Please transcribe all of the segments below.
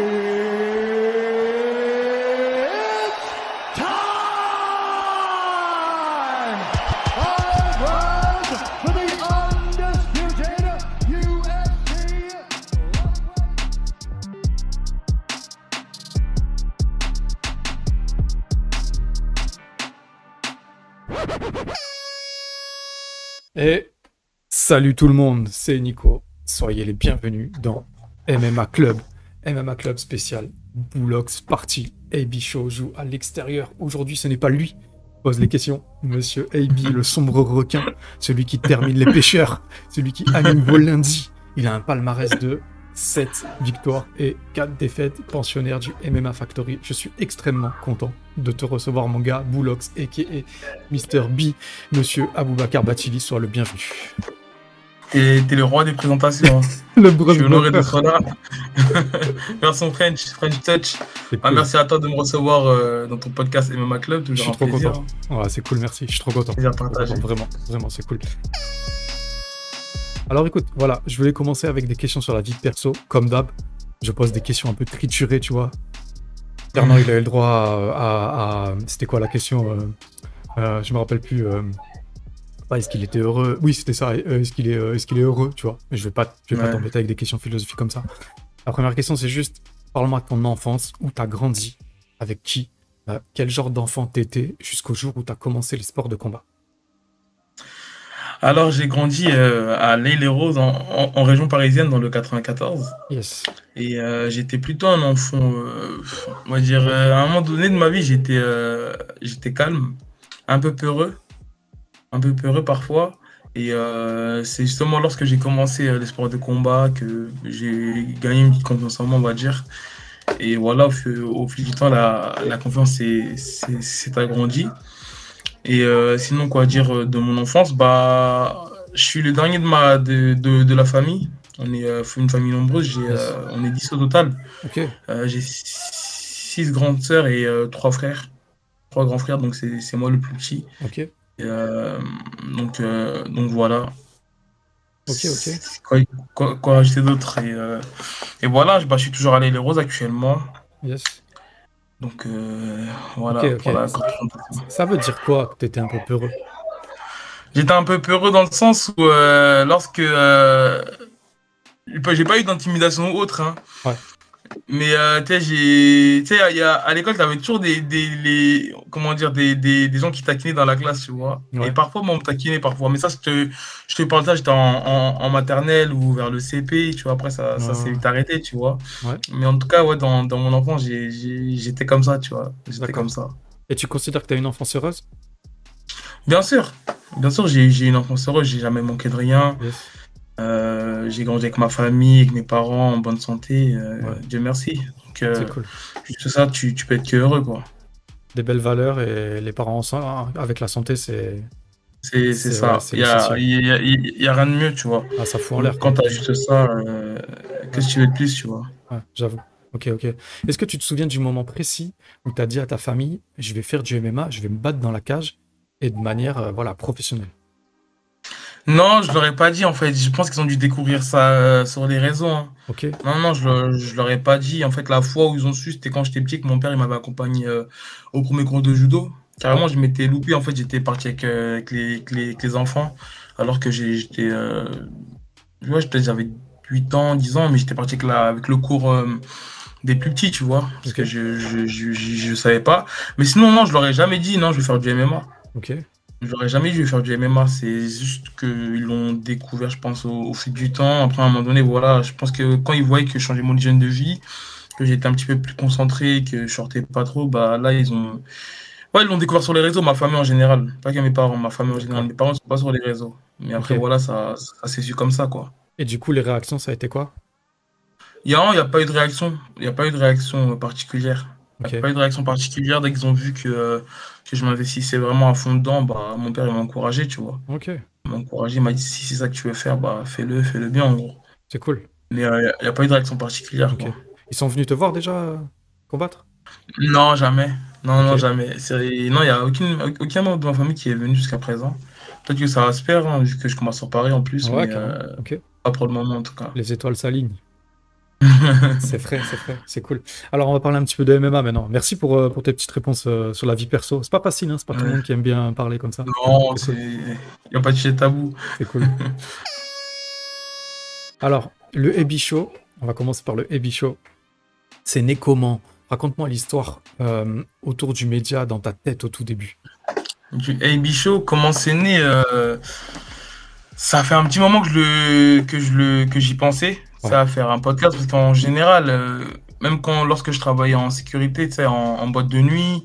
Et salut tout le monde, c'est Nico. Soyez les bienvenus dans MMA Club. MMA Club spécial Boulox Party. AB Show joue à l'extérieur. Aujourd'hui, ce n'est pas lui pose les questions. Monsieur AB, le sombre requin, celui qui termine les pêcheurs, celui qui anime vos lundis. Il a un palmarès de 7 victoires et 4 défaites, pensionnaire du MMA Factory. Je suis extrêmement content de te recevoir, mon gars, Boulox, a.k.a. Mr. B. Monsieur Aboubakar Batili, sois le bienvenu. T'es le roi des présentations. hein. Le Je suis honoré d'être là. Version French, French Touch. Ah, merci à toi de me recevoir euh, dans ton podcast MMA Club. Je suis un trop plaisir. content. Ouais, c'est cool, merci. Je suis trop content. Vraiment, vraiment, c'est cool. Alors écoute, voilà, je voulais commencer avec des questions sur la vie perso. Comme d'hab, je pose des questions un peu triturées, tu vois. Fernand, il a eu le droit à... à- à- C'était quoi la question euh, euh, Je me rappelle plus. Est-ce qu'il était heureux Oui, c'était ça. euh, Est-ce qu'il est, euh, est-ce qu'il est heureux, tu vois Mais je vais pas, je vais pas t'embêter avec des questions philosophiques comme ça. La première question, c'est juste, parle-moi de ton enfance, où t'as grandi, avec qui, euh, quel genre d'enfant t'étais, jusqu'au jour où t'as commencé les sports de combat? Alors, j'ai grandi euh, à l'Île-et-Rose, en, en- en région parisienne, dans le 94. Yes. Et euh, j'étais plutôt un enfant, euh, on va dire, à un moment donné de ma vie, j'étais j'étais calme, un peu peureux, un peu peureux parfois. Et euh, c'est justement lorsque j'ai commencé euh, les sports de combat que j'ai gagné une petite confiance en moi, on va dire. Et voilà, au, fil- au fil du temps, la, la confiance s'est agrandie. Et euh, sinon, quoi dire de mon enfance, bah, je suis le dernier de, ma, de, de, de la famille. On est une famille nombreuse, euh, on est 10 au total. J'ai six grandes sœurs et euh, trois frères. Trois grands frères, donc c'est c'est moi le plus petit. Et, euh, donc, euh, donc voilà. Ok, ok. Quoi, quoi, quoi rajouter d'autre et, euh, et voilà, je- bah, je suis toujours allé les roses actuellement. Yes. Donc euh, voilà. Voilà. Ça veut dire quoi que t'étais un peu peureux? J'étais un peu peureux dans le sens où euh, lorsque j'ai pas- j'ai pas eu d'intimidation ou autre, hein. Ouais. Mais euh, tu sais, j'ai, tu à l'école, t'avais toujours des, des, les- comment dire, des, des, des gens qui taquinaient dans la classe, tu vois. Ouais. Et parfois, moi, on me taquinait parfois. Mais ça, je te, je te parle de ça, j'étais en, en, en maternelle ou vers le CP, tu vois. Après, ça, ça s'est vite arrêté, tu vois. Ouais. Mais en tout cas, ouais, dans, dans mon enfance, j'étais comme ça, tu vois. J'étais comme ça. Et tu considères que t'as une enfance heureuse? Bien sûr, bien sûr, j'ai j'ai une enfance heureuse, j'ai jamais manqué de rien. Yes. Euh, j'ai grandi avec ma famille, avec mes parents en bonne santé. euh, Ouais. Dieu merci. Donc, euh, C'est cool. juste ça, tu, tu peux être que heureux, quoi. Des belles valeurs et les parents ensemble, avec la santé, c'est. C'est ça. ouais, Il y a, y a- a rien de mieux, tu vois. Ah, ça fout en l'air. Quand tu as juste ça, qu'est-ce que tu veux de plus, tu vois? Ouais, j'avoue. Ok, ok. Est-ce que tu te souviens du moment précis où tu as dit à ta famille, je vais faire du MMA, je vais me battre dans la cage et de manière voilà, professionnelle? Non, je leur ai pas dit, en fait. Je pense qu'ils ont dû découvrir ça euh, sur les réseaux. hein. Ok, Non, non, je, leur- je leur ai pas dit. En fait, la fois où ils ont su, c'était quand j'étais petit, que mon père il m'avait accompagné euh, au premier cours de judo. Carrément, je m'étais loupé. En fait, j'étais parti avec, euh, avec les, avec les, avec les enfants, alors que j'ai- j'étais. Euh, ouais, peut-être j'avais 8 ans, 10 ans, mais j'étais parti avec, la, avec le cours euh, des plus petits, tu vois, parce Ok. que je, je, je, je, je savais pas. Mais sinon, non, je leur ai jamais dit, non, je vais faire du MMA. ok. Ai jamais vais faire du MMA, c'est juste qu'ils l'ont découvert, je pense, au, au fil du temps. Après, à un moment donné, voilà, je pense que quand ils voyaient que je changeais mon hygiène de vie, que j'étais un petit peu plus concentré, que je sortais pas trop, bah là, ils ont. Ouais, ils l'ont découvert sur les réseaux, ma famille en général. Pas que mes parents, ma famille en général. Mes parents sont pas sur les réseaux. Mais après, voilà, ça, ça s'est su comme ça, quoi. Et du coup, les réactions, ça a été quoi? Il y a, y a pas eu de réaction. Il n'y a pas eu de réaction particulière. Il Ok, n'y a pas eu de réaction particulière. Dès qu'ils ont vu que, euh, que je m'investissais vraiment à fond dedans, bah, mon père, il m'a encouragé, tu vois. ok. Il m'a encouragé, il m'a dit si c'est ça que tu veux faire, bah fais-le, fais-le bien en gros. C'est cool. Mais il n'y a, pas eu de réaction particulière. Quoi. Ils sont venus te voir déjà euh, combattre? Non, jamais. Non, non, jamais. Non, il n'y a aucune, aucun membre de ma famille qui est venu jusqu'à présent. Peut-être que ça va se faire, hein, vu que je commence sur Paris en plus, Ouais, mais euh, pas pour le moment en tout cas. Les étoiles s'alignent. C'est frais, c'est frais, c'est cool. Alors, on va parler un petit peu de MMA maintenant. Merci pour, euh, pour tes petites réponses euh, sur la vie perso. C'est pas facile, hein, c'est pas tout le monde qui aime bien parler comme ça. Non, cool. il n'y a pas de sujet tabou. C'est cool. Alors, le Show, on va commencer par le Show. C'est né comment? Raconte-moi l'histoire euh, autour du média dans ta tête au tout début. Du Show, comment c'est né euh, Ça fait un petit moment que je le que je le que j'y pensais. Ça va faire un podcast parce qu'en général, euh, même quand lorsque je travaillais en sécurité, tu sais, en, en boîte de nuit,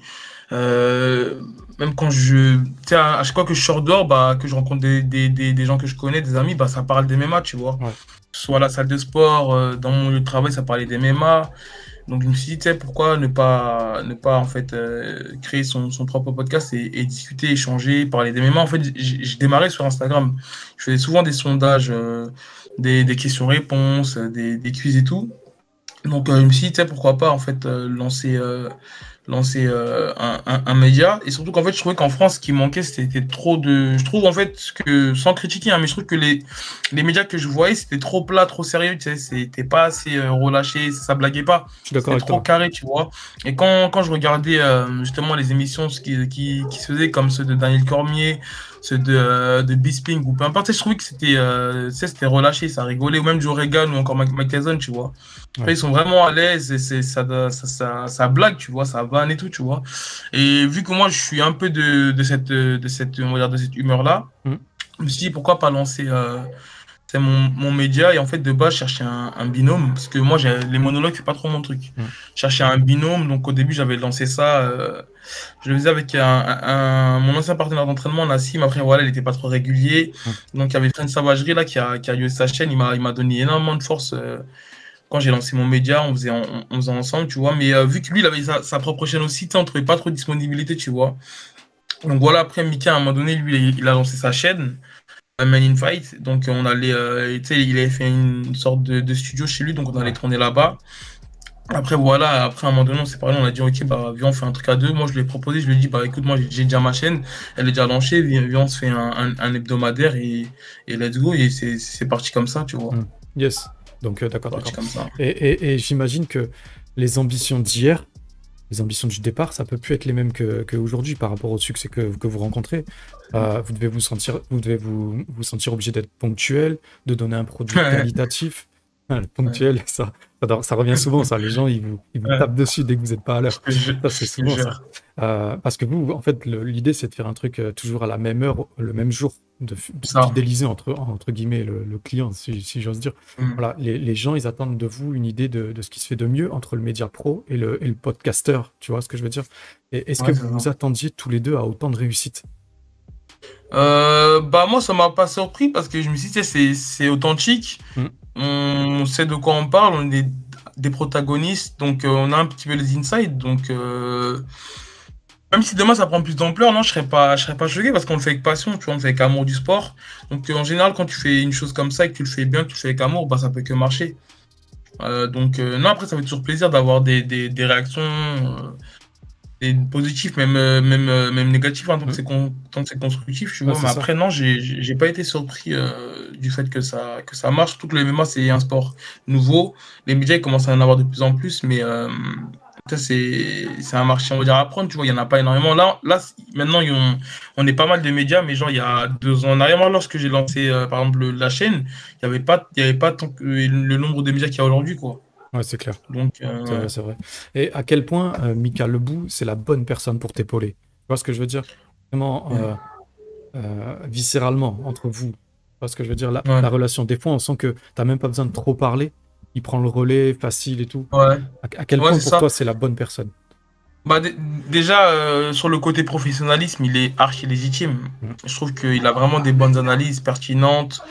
euh, même quand je, tu sais, à, à chaque fois que je sors dehors, bah, que je rencontre des, des, des, des gens que je connais, des amis, bah, ça parle des MMA, tu vois. Ouais. Soit à la salle de sport, euh, dans mon lieu de travail, ça parlait des MMA. Donc je me suis dit, tu sais, pourquoi ne pas, ne pas en fait euh, créer son, son propre podcast et, et discuter, échanger, parler des MMA. En fait, j'ai démarré sur Instagram. Je faisais souvent des sondages, des, des questions-réponses, euh, des, des quiz et tout. Donc euh, je me suis dit, tu sais, pourquoi pas en fait euh, lancer, euh, lancer euh, un, un, un média. Et surtout qu'en fait, je trouvais qu'en France, ce qui manquait, c'était trop de. Je trouve en fait que, sans critiquer, hein, mais je trouve que les, les médias que je voyais, c'était trop plat, trop sérieux, tu sais, c'était pas assez euh, relâché, ça blaguait pas. C'était trop carré, tu vois. Et quand, quand je regardais euh, justement les émissions qui, qui, qui se faisaient, comme ceux de Daniel Cormier, ceux de, euh, de Bisping ou peu importe, je trouvais que c'était c'était relâché, ça rigolait, ou même Joe Reagan ou encore Tyson, tu vois. Après, Ouais. Ils sont vraiment à l'aise et ça, ça, ça, ça blague, tu vois, ça et tout, tu vois. Et vu que moi, je suis un peu de, de cette, de cette, on va dire, de cette humeur-là, Mhm. je me suis dit, pourquoi pas lancer euh, c'est mon, mon média et en fait de base je cherchais un, un binôme parce que moi j'ai les monologues c'est pas trop mon truc Mm. je cherchais un binôme donc au début j'avais lancé ça euh, je le faisais avec un, mon ancien partenaire d'entraînement Nassim après voilà il était pas trop régulier donc il y avait Fred Savagerie là qui a, qui a lieu sa chaîne il m'a il m'a donné énormément de force euh, quand j'ai lancé mon média on faisait on, faisait ensemble tu vois mais euh, vu que lui il avait sa, propre chaîne aussi on trouvait pas trop de disponibilité tu vois donc voilà après Mika à un moment donné lui il, a lancé sa chaîne euh, Man in Fight. Donc on allait, euh, il avait fait une sorte de, studio chez lui, donc on allait tourner là-bas. Après voilà, après à un moment donné on s'est parlé, on a dit ok bah viens on fait un truc à deux. Moi je lui ai proposé, je lui ai dit bah écoute moi j'ai- déjà ma chaîne, elle est déjà lancée, viens, on se fait un, hebdomadaire et, et let's go et c'est c'est parti comme ça, tu vois. Mm. Yes. Donc, euh, d'accord, d'accord. Et, et- et j'imagine que les ambitions d'hier, les ambitions du départ, ça peut plus être les mêmes que, que par rapport au succès que, que vous rencontrez. Euh, vous devez vous sentir, vous devez vous, vous sentir obligé d'être ponctuel, de donner un produit qualitatif. Ah, le ponctuel, ça, ça, ça revient souvent, ça. Les gens, ils vous, ils vous tapent dessus dès que vous n'êtes pas à l'heure. Ça, c'est souvent ça. Euh, parce que vous, en fait, l'idée, c'est de faire un truc euh, toujours à la même heure, le même jour, de, fidéliser entre, entre guillemets le, le client, si, si j'ose dire. Mm. Voilà, les, les gens, ils attendent de vous une idée de, de ce qui se fait de mieux entre le média pro et le, et le podcaster. Tu vois ce que je veux dire? Est-ce Ouais, que vous vous attendiez tous les deux à autant de réussite? Euh, bah moi ça m'a pas surpris parce que je me suis dit c'est authentique Mm. on sait de quoi on parle on est des protagonistes donc euh, on a un petit peu les insides donc euh, même si demain ça prend plus d'ampleur non je serais pas je serais pas choqué parce qu'on le fait avec passion tu vois on le fait avec amour du sport. Donc euh, en général quand tu fais une chose comme ça et que tu le fais bien que tu le fais avec amour bah ça peut que marcher. Euh, donc euh, non après ça fait toujours plaisir d'avoir des, des, des réactions euh, des positifs même même même négatifs hein, tant que c'est con- constructif tu vois. C'est mais ça. après non j'ai pas été surpris du fait que ça que ça marche. Surtout que le MMA c'est un sport nouveau. Les médias ils commencent à en avoir de plus en plus mais c'est c'est un marché on va dire à prendre tu vois il y en a pas énormément là là maintenant ont- on est pas mal de médias mais genre il y a deux ans en arrière moi lorsque j'ai lancé euh, par exemple la chaîne il y avait pas y avait pas tant que le nombre de médias qu'il y a aujourd'hui quoi Ouais, c'est clair. donc euh, C'est vrai. Et à quel point euh, Mika Lebou, c'est la bonne personne pour t'épauler? Tu vois ce que je veux dire? Vraiment, Ouais. euh, euh, viscéralement, entre vous. Tu vois ce que je veux dire? La, Ouais. la relation, des fois, on sent que t'as même pas besoin de trop parler. Il prend le relais facile et tout. ouais À, à quel Ouais, point pour ça. toi, c'est la bonne personne Bah, dé- déjà, euh, sur le côté professionnalisme, il est archi légitime. Mhm. Je trouve qu'il a vraiment des bonnes analyses pertinentes.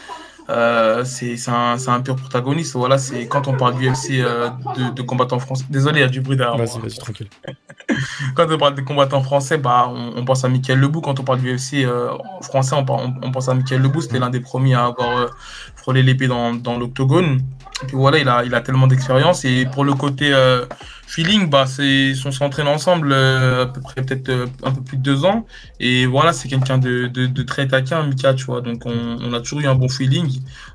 Euh, c'est un, un pur protagoniste. Voilà, c'est quand on parle du UFC euh, de, de combattants français. Désolé, il y a du bruit derrière Vas-y, tranquille. Quand on parle de combattants français, bah, on, on pense à Michael Lebou. Quand on parle du UFC euh, français, on, on- on pense à Michael Lebou. C'était l'un des premiers à avoir frôlé l'épée dans, dans l'octogone. Et puis voilà, il a, il a tellement d'expérience. Et pour le côté euh, feeling, bah, c'est, on s'entraîne ensemble euh, à peu près peut-être euh, un peu plus de deux ans. Et voilà, c'est quelqu'un de, de, de très taquin, Mika, tu vois. Donc, on, on a toujours eu un bon feeling.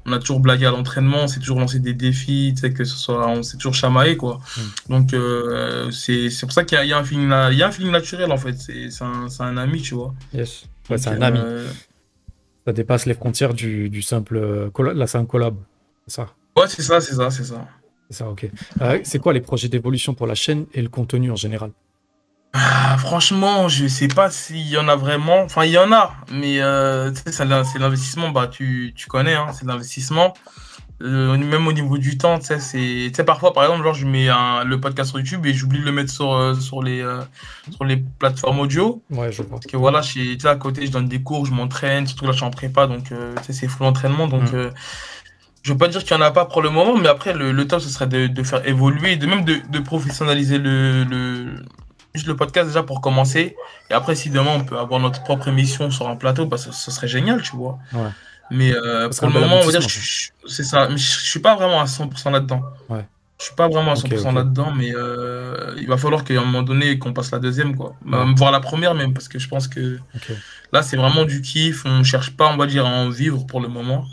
On a toujours blagué à l'entraînement, on s'est toujours lancé des défis, tu sais, que ce soit, on s'est toujours chamaillé, quoi. Mm. Donc, euh, c'est, pour ça qu'il y y y a un feeling naturel, en fait. C'est, un, un ami, tu vois. Yes. Ouais, c'est un ami. Ça dépasse les frontières du, du simple. euh, c'est un collab. C'est ça? Ouais, c'est ça, c'est ça, c'est ça. C'est ça, ok. Euh, c'est quoi les projets d'évolution pour la chaîne et le contenu en général? Ah, franchement, je sais pas s'il y en a vraiment. Enfin, il y en a, mais euh, c'est l'investissement, bah, tu, tu connais, hein, c'est l'investissement. Euh, même au niveau du temps, tu sais, parfois, par exemple, genre, je mets un- le podcast sur YouTube et j'oublie de le mettre sur, euh, sur, les, euh, sur les plateformes audio. Ouais, je vois. Parce que voilà, à côté, je donne des cours, je m'entraîne, surtout là, je suis en prépa, donc c'est full entraînement. Donc, Mm. je veux pas dire qu'il y en a pas pour le moment, mais après, le, le top, ce serait de, de faire évoluer, de même de, de professionnaliser le, le, juste le podcast déjà pour commencer. Et après, si demain, on peut avoir notre propre émission sur un plateau, bah, ce, ce serait génial, tu vois. Ouais. Mais euh, pour le moment, on va dire, c'est ça. Mais je, je suis pas vraiment à 100% là-dedans. Ouais. Je suis pas vraiment à Ok, 100% ok. là-dedans, mais euh, il va falloir qu'à un moment donné, qu'on passe la deuxième, quoi. Bah, Ouais. Voir la première même, parce que je pense que là, c'est vraiment du kiff. On cherche pas, on va dire, à en vivre pour le moment.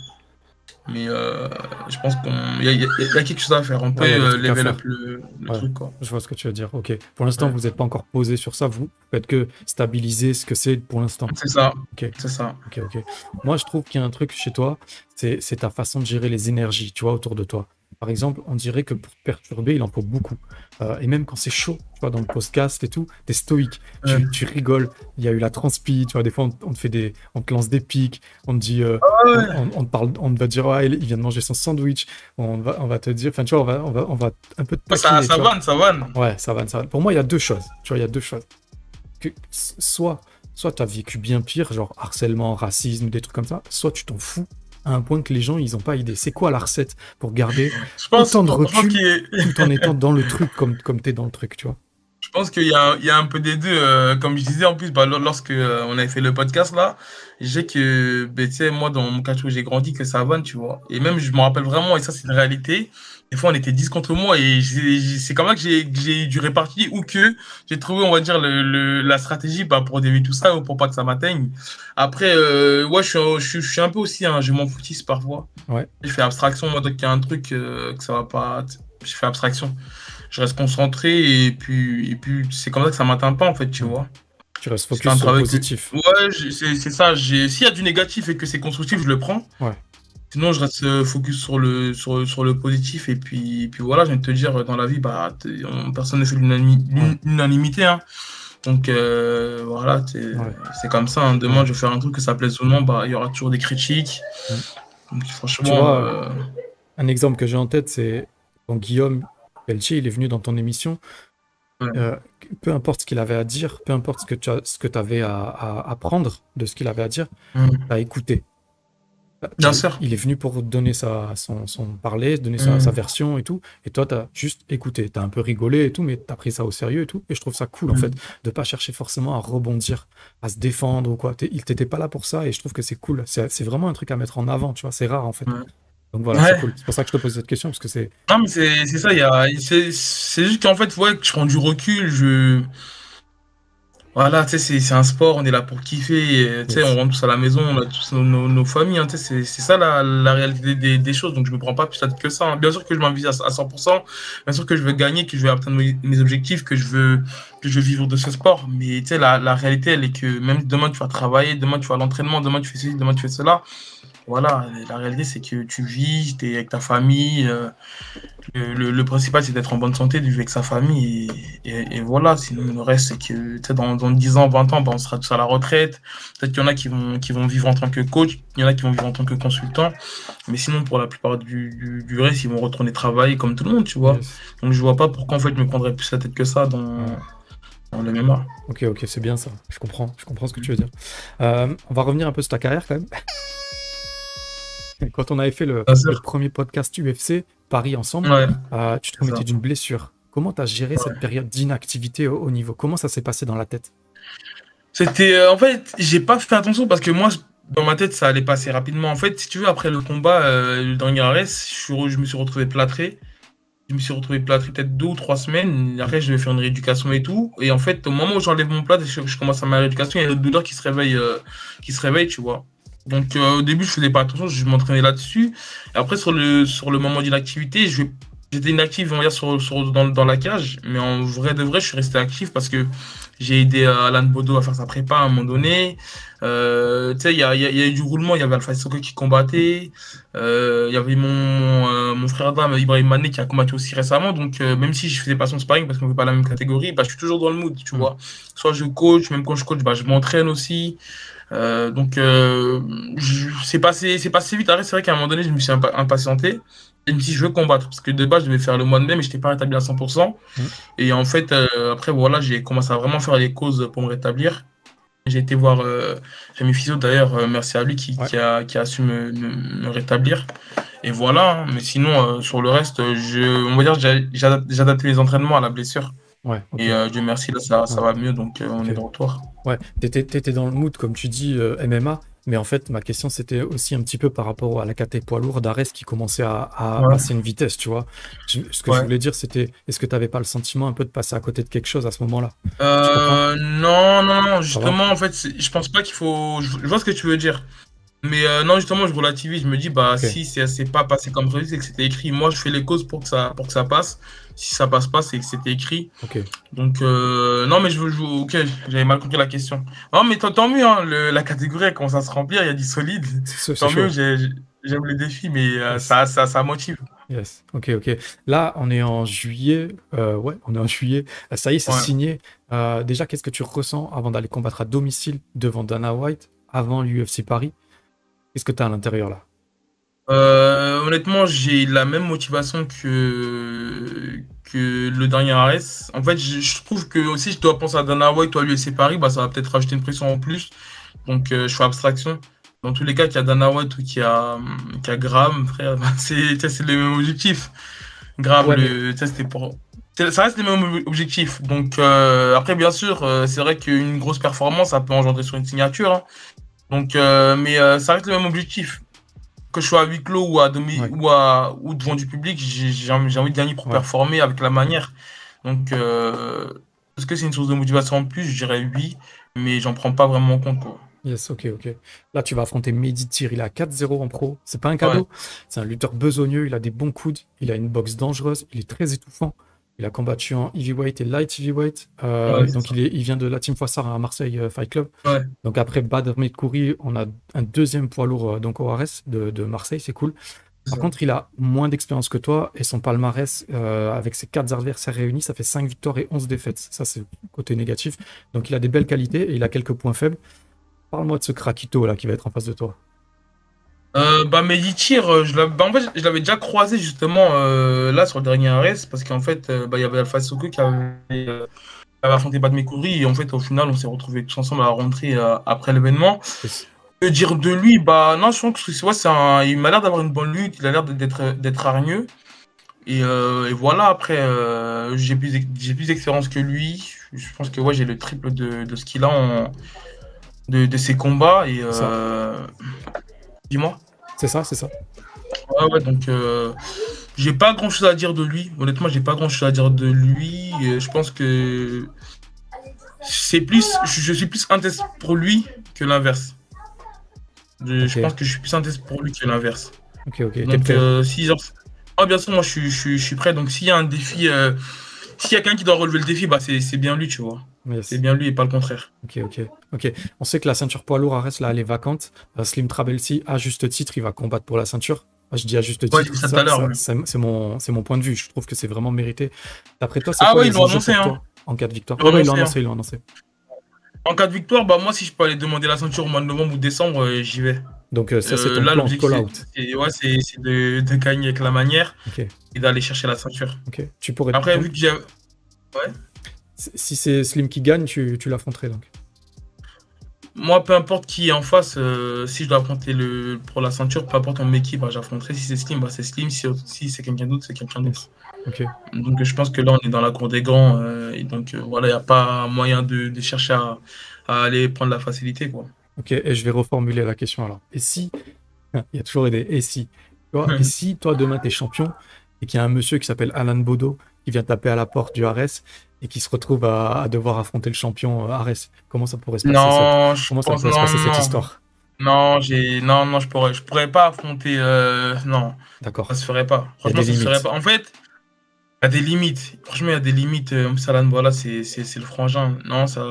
Mais euh, je pense qu'il y, a- y y quelque chose à faire. On peut Ouais, euh, level up le, le Ouais. truc, quoi. Je vois ce que tu veux dire. Ok. Pour l'instant, Ouais. vous n'êtes pas encore posé sur ça. Vous faites que stabiliser ce que c'est pour l'instant. C'est ça. C'est ça. Ok, ok. Moi, je trouve qu'il y a un truc chez toi, c'est c'est ta façon de gérer les énergies, tu vois, autour de toi. Par exemple, on dirait que pour perturber, il en faut beaucoup. Euh, et même quand c'est chaud, tu vois, dans le podcast et tout, t'es stoïque, tu, Ouais. tu rigoles. Il y a eu la transpi, tu vois, des fois, on, on te fait des, on te lance des pics, on te dit, euh, Ah ouais. on, te parle, on te va dire, il vient de manger son sandwich. On va, on va te dire, enfin, tu vois, on va, on va, on va un peu te Ça, taquiner, ça vois. vanne, ça vanne. Ouais, ça va, ça va. Pour moi, il y a deux choses. Tu vois, il y a deux choses. Que, soit soit tu as vécu bien pire, genre harcèlement, racisme, des trucs comme ça, soit tu t'en fous à un point que les gens, ils n'ont pas idée. C'est quoi la recette pour garder Je pense, Autant de je pense recul. tout en étant dans le truc comme, comme tu es dans le truc, tu vois? Pense qu'il y, a- il y a un peu des deux. euh, comme je disais en plus, bah, lor- lorsque euh, on avait fait le podcast là, j'ai que, tu sais, moi dans mon quartier où j'ai grandi, que ça vanne, tu vois. Et même, je me rappelle vraiment, et ça c'est une réalité, des fois on était 10 contre moi, et c'est comme ça que j'ai que j'ai du réparti, ou que j'ai trouvé, on va dire, le, le- la stratégie bah, pour dévier tout ça, ou pour pas que ça m'atteigne. Après, euh, ouais, je suis, je, je un peu aussi, hein, je m'en foutisse parfois. Ouais. Je fais abstraction, moi, dès qu'il y a un truc euh, que ça va pas, je fais abstraction je reste concentré et puis, et puis c'est comme ça que ça m'atteint pas en fait, tu vois. Tu restes focus un sur le que- positif. Ouais, c'est ça. j'ai- S'il y a du négatif et que c'est constructif, je le prends. Ouais. Sinon, je reste euh, focus sur le, sur, sur le positif. Et puis, et puis voilà, je viens de te dire, dans la vie, bah, on- personne ne fait l'unanimi- l'un- l'unanimité. Hein. Donc euh, voilà, c'est Ouais. c'est comme ça. hein. Demain, je vais faire un truc que ça plaise ou non, bah, il y aura toujours des critiques. Ouais. Donc franchement, vois, euh, Un exemple que j'ai en tête, c'est quand Guillaume Pelletier, il est venu dans ton émission. Ouais. euh, peu importe ce qu'il avait à dire, peu importe ce que tu as, ce que avais à, à apprendre de ce qu'il avait à dire, Mm. tu as écouté. Bien Tu- sûr. Il est venu pour donner sa, son, son parler, donner sa, Mm. sa version et tout. Et toi, tu as juste écouté. Tu as un peu rigolé et tout, mais tu as pris ça au sérieux et tout. Et je trouve ça cool, en Mm. fait, de pas chercher forcément à rebondir, à se défendre ou quoi. Il t'était pas là pour ça et je trouve que c'est cool. C'est c'est vraiment un truc à mettre en avant, tu vois. C'est rare, en fait. Ouais. Donc voilà, Ouais. c'est cool. Pour ça que je te pose cette question, parce que c'est. Non, mais c'est c'est ça, il y a, c'est juste qu'en fait, ouais, que je prends du recul, je... Voilà, tu sais, c'est c'est un sport, on est là pour kiffer, tu sais, Yes. on rentre tous à la maison, on a tous nos, nos- nos familles, hein, tu sais, c'est ça la, la réalité des, des choses, donc je me prends pas plus tête que ça. hein. Bien sûr que je m'investis à, à 100%, bien sûr que je veux gagner, que je veux atteindre mes, mes objectifs, que je veux, que je veux vivre de ce sport, mais tu sais, la, la réalité, elle est que même demain tu vas travailler, demain tu vas à l'entraînement, demain tu fais ceci, demain tu fais cela. Voilà, la réalité, c'est que tu vis, tu es avec ta famille. euh, le, le- le principal, c'est d'être en bonne santé, de vivre avec sa famille. Et, et- et voilà, sinon, le reste, c'est que dans, dans 10 ans, 20 ans, ben, on sera tous à la retraite. Peut-être qu'il y en a qui vont, qui vont vivre en tant que coach, il y en a qui vont vivre en tant que consultant. Mais sinon, pour la plupart du, du, du reste, ils vont retourner travailler comme tout le monde, tu vois. Yes. Donc, je vois pas pourquoi, en fait, je me prendrais plus la tête que ça dans, Ouais. le MMA. Ok, ok, c'est bien ça. Je comprends. Je comprends ce que tu veux dire. Euh, on va revenir un peu sur ta carrière quand même. Quand on avait fait le, premier podcast UFC, Paris ensemble, Ouais. euh, tu te remettais d'une blessure. Comment tu as géré cette période d'inactivité au niveau? Comment ça s'est passé dans la tête? C'était. euh, en fait, j'ai pas fait attention parce que moi, dans ma tête, ça allait passer rapidement. En fait, si tu veux, après le combat, euh, le dernier arrêt, je, me suis retrouvé plâtré. Je me suis retrouvé plâtré peut-être deux ou trois semaines. Après, je devais faire une rééducation et tout. Et en fait, au moment où j'enlève mon plâtre et je, je commence à ma rééducation, il y a une autre douleur qui se réveille, euh, qui se réveille, tu vois. Donc euh, au début, je faisais pas attention, je m'entraînais là-dessus. Après, sur le, sur le moment d'inactivité, j'étais inactif, on va dire, sur, sur- dans, dans la cage. Mais en vrai de vrai, je suis resté actif parce que j'ai aidé euh, Alan Bodo à faire sa prépa à un moment donné. Euh, tu sais, il y a, y a- il y a eu du roulement, il y avait Alpha Soko qui combattait. Euh, Il y avait mon, mon frère d'âme, Ibrahim Mané, qui a combattu aussi récemment. Donc, même si je faisais pas son sparring parce qu'on ne fait pas la même catégorie, bah, je suis toujours dans le mood, tu Mm. vois. Soit je coach, même quand je coach, bah, je m'entraîne aussi. Euh, donc, euh, c'est passé, passé vite. Après, c'est vrai qu'à un moment donné, je me suis impa- impatienté. Et je me suis dit, je veux combattre. Parce que de base, je devais faire le mois de mai, mais je n'étais pas rétabli à 100%. Mm. Et en fait, euh, après, voilà, j'ai commencé à vraiment faire les causes pour me rétablir. J'ai été voir Rémi Physio, d'ailleurs, merci à lui qui, Ouais. qui a, qui a su me, me- me rétablir. Et voilà, hein. mais sinon, sur le reste, je, on va dire, j'ai adapté les entraînements à la blessure. Ouais. Et euh, Dieu merci, là, ça, ça Ouais. va mieux, donc euh, on Ok. est de retour. Ouais, t'étais, t'étais dans le mood, comme tu dis, euh, MMA, mais en fait, ma question, c'était aussi un petit peu par rapport à la KT poids lourd d'Ares qui commençait à, à Ouais. passer une vitesse, tu vois. Je- ce que je voulais dire, c'était, est-ce que t'avais pas le sentiment un peu de passer à côté de quelque chose à ce moment-là? Euh, non, non, non, justement, en fait, je pense pas qu'il faut. Je vois ce que tu veux dire. Mais euh, non, justement, je relativise. Je me dis, bah, si c'est pas passé comme prévu, c'est que c'était écrit. Moi, je fais les causes pour que ça, pour que ça passe. Si ça passe pas, c'est que c'était écrit. Donc, euh, non, mais je veux jouer. Ok, j'avais mal compris la question. Non, mais tant, mieux, hein, le- la catégorie, elle commence à se remplir. Il y a du solide. Tant mieux, j'ai- j'ai- j'aime le défi, mais euh, ça, ça, ça motive. Yes. Ok, ok. Là, on est en juillet. euh, ouais, on est en juillet. Euh, Ça y est, c'est Ouais. signé. Euh, déjà, qu'est-ce que tu ressens avant d'aller combattre à domicile devant Dana White, avant l'UFC Paris? Qu'est-ce que tu as à l'intérieur là? Euh, honnêtement, j'ai la même motivation que, que le dernier Ares. En fait, je, je trouve que aussi je dois penser à Dana White, toi, l'UFC Paris, bah, ça va peut-être rajouter une pression en plus. Donc, euh, je fais abstraction. Dans tous les cas, qu'il y a Dana White ou qu'il y a, y a Graham, frère, bah, c'est les mêmes objectifs. Graham, Ouais, le, tu sais, c'était pour. Ça reste les mêmes ob- objectifs. Donc, euh, après, bien sûr, euh, c'est vrai qu'une grosse performance, ça peut engendrer sur une signature. hein. Donc, euh, mais euh, ça reste le même objectif que je sois à huis clos ou, à demi, Ouais. ou, à, ou devant du public, j'ai envie de gagner pour Ouais. performer avec la manière. Donc, euh, est-ce que c'est une source de motivation en plus? Je dirais oui, mais j'en prends pas vraiment compte. Quoi. Yes, ok, ok. Là, tu vas affronter Mehdi Tir. Il a 4-0 en pro. C'est pas un cadeau. C'est un lutteur besogneux. Il a des bons coudes. Il a une boxe dangereuse. Il est très étouffant. Il a combattu en heavyweight et light heavyweight. Euh, Ouais, c'est donc, il, est, il vient de la Team Foissard à Marseille euh, Fight Club. Ouais. Donc, après Badr Medkouri, on a un deuxième poids lourd, euh, donc au RS de, de Marseille. C'est cool. Par contre, il a moins d'expérience que toi et son palmarès, euh, avec ses quatre adversaires réunis, ça fait 5 victoires et 11 défaites. Ça, c'est côté négatif. Donc, il a des belles qualités et il a quelques points faibles. Parle-moi de ce craquito là qui va être en face de toi. Euh, bah, Meditir, euh, je l'avais bah, en fait, je l'avais déjà croisé justement euh, là sur le dernier RS parce qu'en fait, euh, bah, il y avait Alpha Soko qui avait, euh, qui avait affronté Bad Mekuri et en fait, au final, on s'est retrouvés tous ensemble à la rentrée après l'événement. Que dire de lui? Bah, non, je pense que c'est ouais, un, il m'a l'air d'avoir une bonne lutte, il a l'air d'être hargneux. Et, et voilà, après, j'ai plus, d'ex- j'ai plus d'expérience que lui. Je pense que ouais, j'ai le triple de, de ce qu'il a en, de, de ses combats. Et dis-moi. C'est ça, c'est ça. Ouais, ouais, donc euh, j'ai pas grand chose à dire de lui. Honnêtement, j'ai pas grand chose à dire de lui. Je pense que c'est plus, je, suis plus un test pour lui que l'inverse. Je, pense que je suis plus un test pour lui que l'inverse. Ok, ok. Donc, euh, si genre, ah, bien sûr, moi je suis, je suis, je suis prêt. Donc, s'il y a un défi, euh, s'il y a quelqu'un qui doit relever le défi, bah c'est bien lui, tu vois. Yes. C'est bien lui et pas le contraire. Ok, ok, ok. On sait que la ceinture poids lourd Ares là, elle est vacante. Euh, Slim Trabelsi, à juste titre, il va combattre pour la ceinture. Je dis à juste titre. Ouais, ça ouais. c'est mon, c'est mon point de vue. Je trouve que c'est vraiment mérité. D'après toi, c'est Ah quoi ouais, les ils l'ont annoncé, hein. en cas de victoire? Ils l'ont Ouais, ouais, ils l'ont annoncé, annoncé, l'ont annoncé. En cas de victoire, bah moi si je peux aller demander la ceinture au mois de novembre ou décembre, euh, j'y vais. Donc euh, ça, c'est Euh, ton là, plan l'objectif, call out. c'est c'est- ouais, c'est- c'est de, de gagner avec la manière Ok, et d'aller chercher la ceinture. ok. Tu pourrais. Après, vu que j'ai. Si c'est Slim qui gagne, tu, tu l'affronterais donc. Moi, peu importe qui est en face, euh, si je dois affronter le, pour la ceinture, peu importe mon équipe, bah, j'affronterai. Si c'est Slim, bah, c'est Slim. Si, si c'est quelqu'un d'autre, c'est quelqu'un d'autre. Donc, je pense que là, on est dans la cour des grands. euh, et donc, euh, voilà, il n'y a pas moyen de, de chercher à, à aller prendre la facilité. Quoi. Ok, et je vais reformuler la question alors. Et si, il y a toujours des et si, tu vois, et si toi demain t'es champion et qu'il y a un monsieur qui s'appelle Alan Bodo qui vient taper à la porte du Ares et qui se retrouve à, à devoir affronter le champion euh, Ares. Comment ça pourrait se passer Non, cette... Comment ça se non, cette histoire Non, j'ai non non, je pourrais je pourrais pas affronter euh, non, D'accord. ça se ferait pas. Franchement, ça se ferait pas. En fait, il y a des limites. Franchement, il y a des limites. Euh, Salan, voilà, c'est le frangin. Non, ça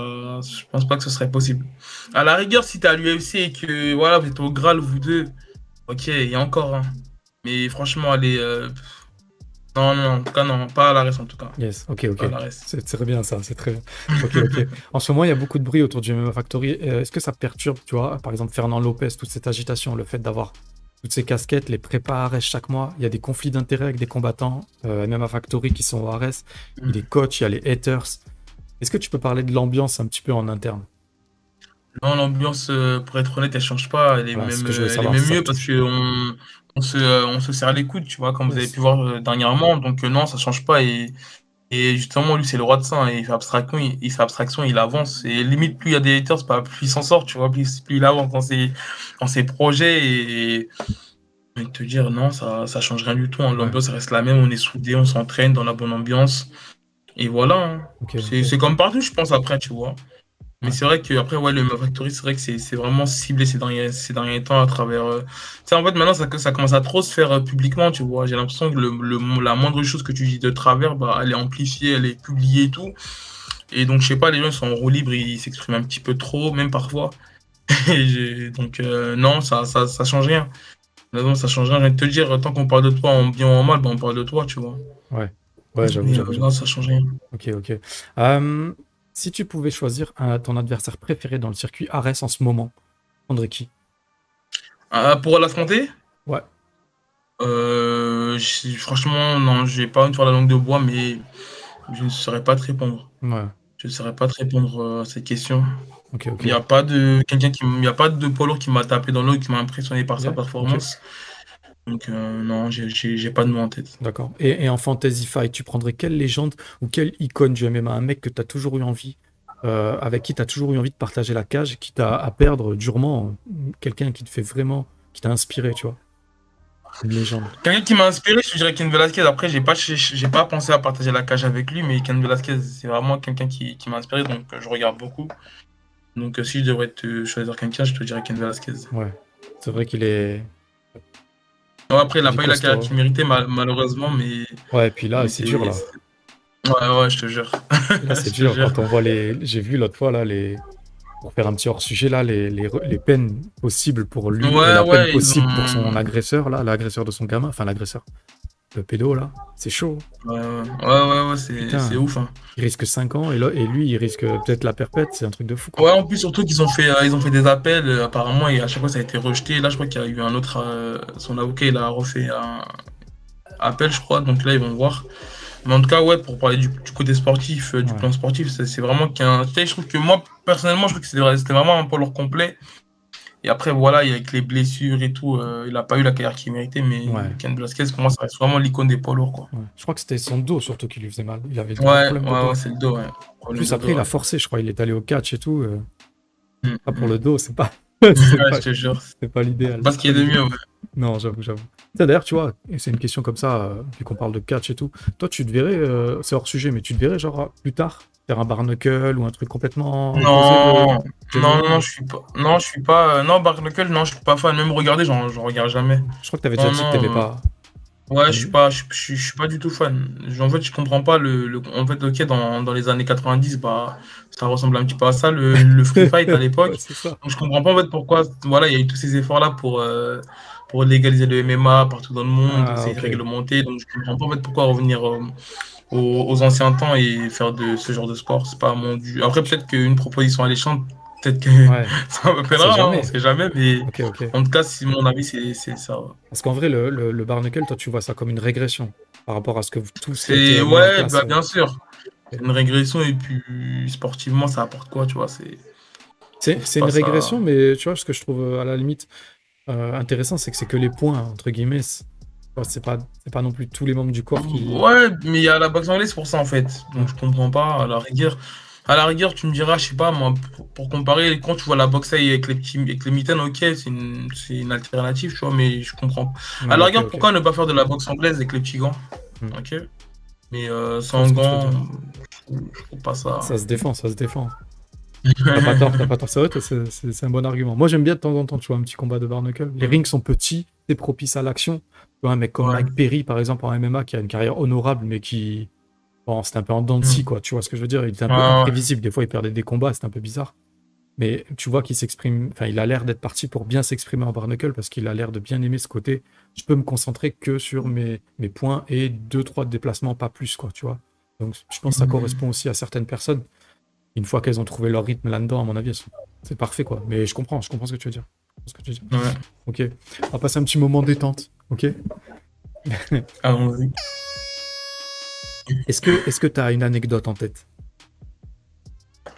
je pense pas que ce serait possible. À la rigueur, si t'es à l'UFC et que voilà, vous êtes au Graal vous deux. OK, il y a encore hein. Mais franchement, allez euh, non non, en tout cas non, pas à la reste en tout cas. Yes, ok, ok. C'est très bien ça, c'est très bien. Ok, ok. En ce moment, il y a beaucoup de bruit autour du MMA Factory. Euh, Est-ce que ça perturbe, tu vois, par exemple, Fernand Lopez, toute cette agitation, le fait d'avoir toutes ces casquettes, les prépas à chaque mois, il y a des conflits d'intérêts avec des combattants euh, MMA Factory qui sont au Arès, il y a des coachs, il y a les haters. Est-ce que tu peux parler de l'ambiance un petit peu en interne? Non, l'ambiance, euh, pour être honnête, elle change pas. Elle est Voilà, même, que je elle est même mieux parce qu'on on se, euh, on se serre les coudes, tu vois, comme vous avez pu voir euh, dernièrement. Donc, euh, non, ça change pas. Et, et justement, lui, c'est le roi de ça. hein. Il fait abstraction, il, il fait abstraction, il avance. Et limite, plus il y a des haters, pas plus il s'en sort, tu vois, plus, plus il avance dans ses, dans ses projets. Et, et te dire, non, ça, ça change rien du tout. hein. L'ambiance reste la même. On est soudés, on s'entraîne dans la bonne ambiance. Et voilà. hein. C'est comme partout, je pense, après, tu vois. Mais Ouais. c'est vrai que après ouais, le Factory, c'est vrai que c'est vraiment ciblé ces derniers, ces derniers temps à travers. euh, Tu sais, en fait, maintenant, ça, ça commence à trop se faire euh, publiquement, tu vois. J'ai l'impression que le, le- la moindre chose que tu dis de travers, bah, elle est amplifiée, elle est publiée et tout. Et donc, je sais pas, les gens sont en roue libre, ils s'expriment un petit peu trop, même parfois. Et donc, euh, non, ça, ça, ça change rien. Non, ça change rien. Je viens de te dire, tant qu'on parle de toi en bien ou en mal, bah, on parle de toi, tu vois. Ouais, j'avoue, Mais, j'avoue. euh, ça change rien. Ok, ok. Si tu pouvais choisir un- ton adversaire préféré dans le circuit Arès en ce moment, prendrais qui? Ah, pour l'affronter? Ouais. Euh, franchement, non, j'ai pas envie de faire la langue de bois, mais je ne saurais pas te répondre. Ouais, Je ne saurais pas te répondre euh, à cette question. ok, ok. Il n'y a pas de quelqu'un qui, il y a pas de poids lourd qui m'a tapé dans l'eau et qui m'a impressionné par sa performance. Donc euh, non, j'ai- pas de nom en tête. D'accord. Et, et en Fantasy Fight, tu prendrais quelle légende ou quelle icône du MMA Un mec que tu as toujours eu envie, euh, avec qui tu as toujours eu envie de partager la cage, qui t'a à perdre durement, quelqu'un qui te fait vraiment, qui t'a inspiré, tu vois? Une légende. Quelqu'un qui m'a inspiré, je dirais Ken Velasquez. Après, j'ai pas j'ai pas pensé à partager la cage avec lui, mais Ken Velasquez, c'est vraiment quelqu'un qui, qui m'a inspiré, donc euh, je regarde beaucoup. Donc si je devrais te choisir quelqu'un, je te dirais Ken Velasquez. Ouais. C'est vrai qu'il est. Après, il n'a pas eu la carrière qu'il méritait, mal- malheureusement, mais. Ouais, et puis là, c'est dur, là. Ouais, ouais, je te jure. Là, c'est dur quand on voit les. J'ai vu l'autre fois, là, les. Pour faire un petit hors-sujet, là, les, les, les peines possibles pour lui Ouais, et la ouais, peine possible ont- pour son agresseur, là, l'agresseur de son gamin, enfin, l'agresseur, le pédo, là. C'est chaud. Ouais, ouais, ouais, ouais, ouais, c'est ouf. Hein. Il risque 5 ans et, là, et lui, il risque peut-être la perpète. C'est un truc de fou. Ouais, Quoi. en plus, surtout qu'ils ont fait, euh, ils ont fait des appels, euh, apparemment, et à chaque fois, ça a été rejeté. Là, je crois qu'il y a eu un autre. euh, son avocat, il a refait un appel, je crois, donc là, ils vont voir. Mais en tout cas, ouais, pour parler du, du côté sportif, du Ouais. plan sportif, c'est vraiment qu'un. Je trouve que moi, personnellement, je trouve que c'était vraiment un poids complet. Et après, voilà, avec les blessures et tout, euh, il n'a pas eu la carrière qu'il méritait, mais Ouais. Ken Velasquez, pour moi, ça reste vraiment l'icône des poids lourds, quoi. Ouais. Je crois que c'était son dos surtout qui lui faisait mal. Il avait Ouais, ouais, ouais, c'est le dos, ouais. En plus, après, il a forcé, je crois. Il est allé au catch et tout. euh. Mm, Ah, pour mm. le dos, c'est pas, Ouais, c'est pas, je te jure. c'est pas l'idéal. Pas ce qu'il y a de mieux, ouais. Non, j'avoue, j'avoue. D'ailleurs, tu vois, c'est une question comme ça, euh, vu qu'on parle de catch et tout. Toi, tu te verrais, euh, c'est hors sujet, mais tu te verrais, genre, plus tard, faire un barnacle ou un truc complètement. Non, de- non, non, je suis pas. Non, je suis pas. euh, Non, Barnacle, non, je suis pas fan. Même regarder, j'en regarde jamais. Je crois que t'avais déjà dit que t'aimais pas. Ouais, je suis pas, je, je- je suis pas du tout fan. En fait, je comprends pas le. le- en fait, ok, dans, dans les années 90, bah, ça ressemble un petit peu à ça, le, le free fight à l'époque. Ouais, je comprends pas en fait pourquoi. Voilà, il y a eu tous ces efforts-là pour. euh, pour légaliser le MMA partout dans le monde, Ah, de réglementer. Donc, je comprends pas en fait pourquoi revenir euh, aux, aux anciens temps et faire de ce genre de sport. C'est pas mon du. Après, peut-être qu'une proposition alléchante, peut-être que Ouais, ça plaira, hein, on sait jamais, mais en tout cas, si mon avis, c'est c'est ça. ouais. Parce qu'en vrai, le, le, le barnacle, toi, tu vois ça comme une régression par rapport à ce que vous tous. C'est en ouais, place, bah, euh. bien sûr. C'est une régression et puis sportivement, ça apporte quoi, tu vois C'est C'est c'est une ça. régression, mais tu vois, ce que je trouve euh, à la limite euh, intéressant, c'est que c'est que les points, entre guillemets. C'est pas, pas non plus tous les membres du corps qui. ouais, mais il y a la boxe anglaise pour ça en fait. Donc je comprends pas à la rigueur. À la rigueur, tu me diras, je sais pas, moi, pour, pour comparer, quand tu vois la boxe avec les petits, avec les mitaines, ok, c'est une, une alternative, tu vois, mais je comprends. Ouais, À la rigueur, pourquoi ne pas faire de la boxe anglaise avec les petits gants? Hmm. Ok. Mais euh, sans gants, je trouve pas ça. Ça se défend, ça se défend. T'as pas tort, t'as pas tort. C'est vrai, c'est un bon argument. Moi, j'aime bien de temps en temps, tu vois, un petit combat de barnacle. Les rings sont petits, c'est propice à l'action. Tu vois, un mec comme Ouais. Mike Perry, par exemple, en MMA, qui a une carrière honorable, mais qui. Bon, c'était un peu en dents de scie, quoi. Tu vois ce que je veux dire? Il était un peu imprévisible. Des fois, il perdait des combats, c'était un peu bizarre. Mais tu vois qu'il s'exprime. Enfin, il a l'air d'être parti pour bien s'exprimer en barnacle parce qu'il a l'air de bien aimer ce côté. Je peux me concentrer que sur mes, mes points et deux, trois déplacements, pas plus, quoi, tu vois. Donc, je pense que ça Mhm. correspond aussi à certaines personnes. Une fois qu'elles ont trouvé leur rythme là-dedans, à mon avis, c'est parfait, quoi. Mais je comprends, je comprends ce que tu veux dire. Je comprends ce que tu veux dire. Ouais. Ok. On va passer un petit moment détente. Ok? Allons-y. Est-ce que est-ce que t'as une anecdote en tête?